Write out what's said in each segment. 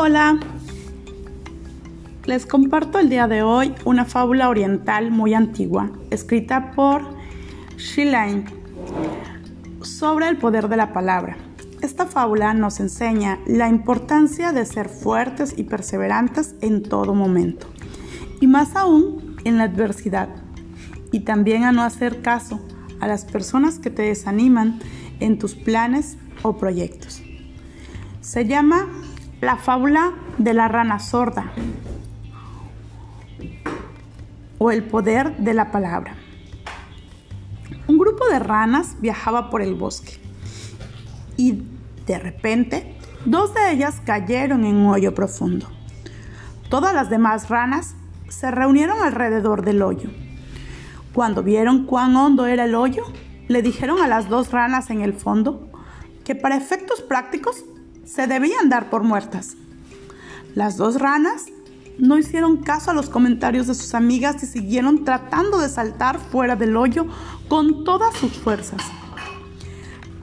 Hola, les comparto el día de hoy una fábula oriental muy antigua, escrita por Shilain, sobre el poder de la palabra. Esta fábula nos enseña la importancia de ser fuertes y perseverantes en todo momento, y más aún en la adversidad, y también a no hacer caso a las personas que te desaniman en tus planes o proyectos. Se llama la fábula de la rana sorda o el poder de la palabra. Un grupo de ranas viajaba por el bosque y de repente dos de ellas cayeron en un hoyo profundo. Todas las demás ranas se reunieron alrededor del hoyo. Cuando vieron cuán hondo era el hoyo, le dijeron a las dos ranas en el fondo que para efectos prácticos se debían dar por muertas. Las dos ranas no hicieron caso a los comentarios de sus amigas y siguieron tratando de saltar fuera del hoyo con todas sus fuerzas.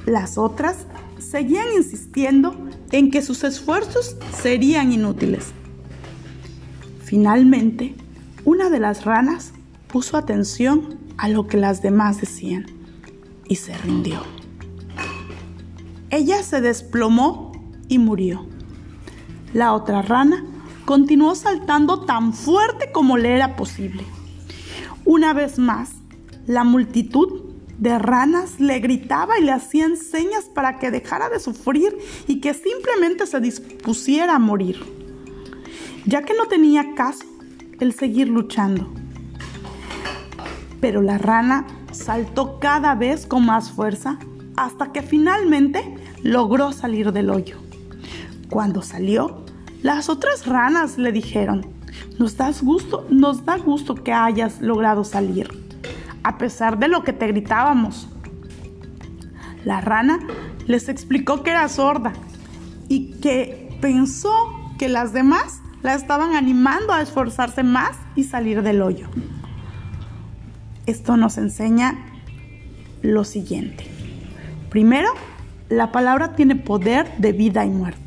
Las otras seguían insistiendo en que sus esfuerzos serían inútiles. Finalmente, una de las ranas puso atención a lo que las demás decían y se rindió. Ella se desplomó y murió. La otra rana continuó saltando tan fuerte como le era posible. Una vez más, la multitud de ranas le gritaba y le hacían señas para que dejara de sufrir y que simplemente se dispusiera a morir, ya que no tenía caso el seguir luchando. Pero la rana saltó cada vez con más fuerza hasta que finalmente logró salir del hoyo. Cuando salió, las otras ranas le dijeron, nos, das gusto, nos da gusto que hayas logrado salir, a pesar de lo que te gritábamos. La rana les explicó que era sorda y que pensó que las demás la estaban animando a esforzarse más y salir del hoyo. Esto nos enseña lo siguiente. Primero, la palabra tiene poder de vida y muerte.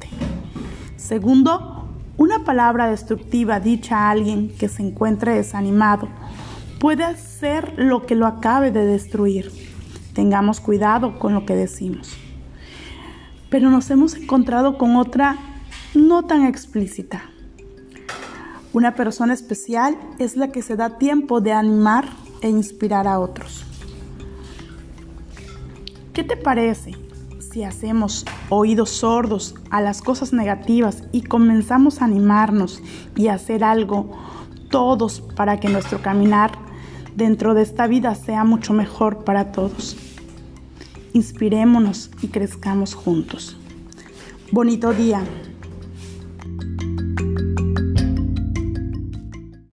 Segundo, una palabra destructiva dicha a alguien que se encuentre desanimado puede ser lo que lo acabe de destruir. Tengamos cuidado con lo que decimos. Pero nos hemos encontrado con otra no tan explícita. Una persona especial es la que se da tiempo de animar e inspirar a otros. ¿Qué te parece si hacemos oídos sordos a las cosas negativas y comenzamos a animarnos y a hacer algo todos para que nuestro caminar dentro de esta vida sea mucho mejor para todos. Inspirémonos y crezcamos juntos. Bonito día.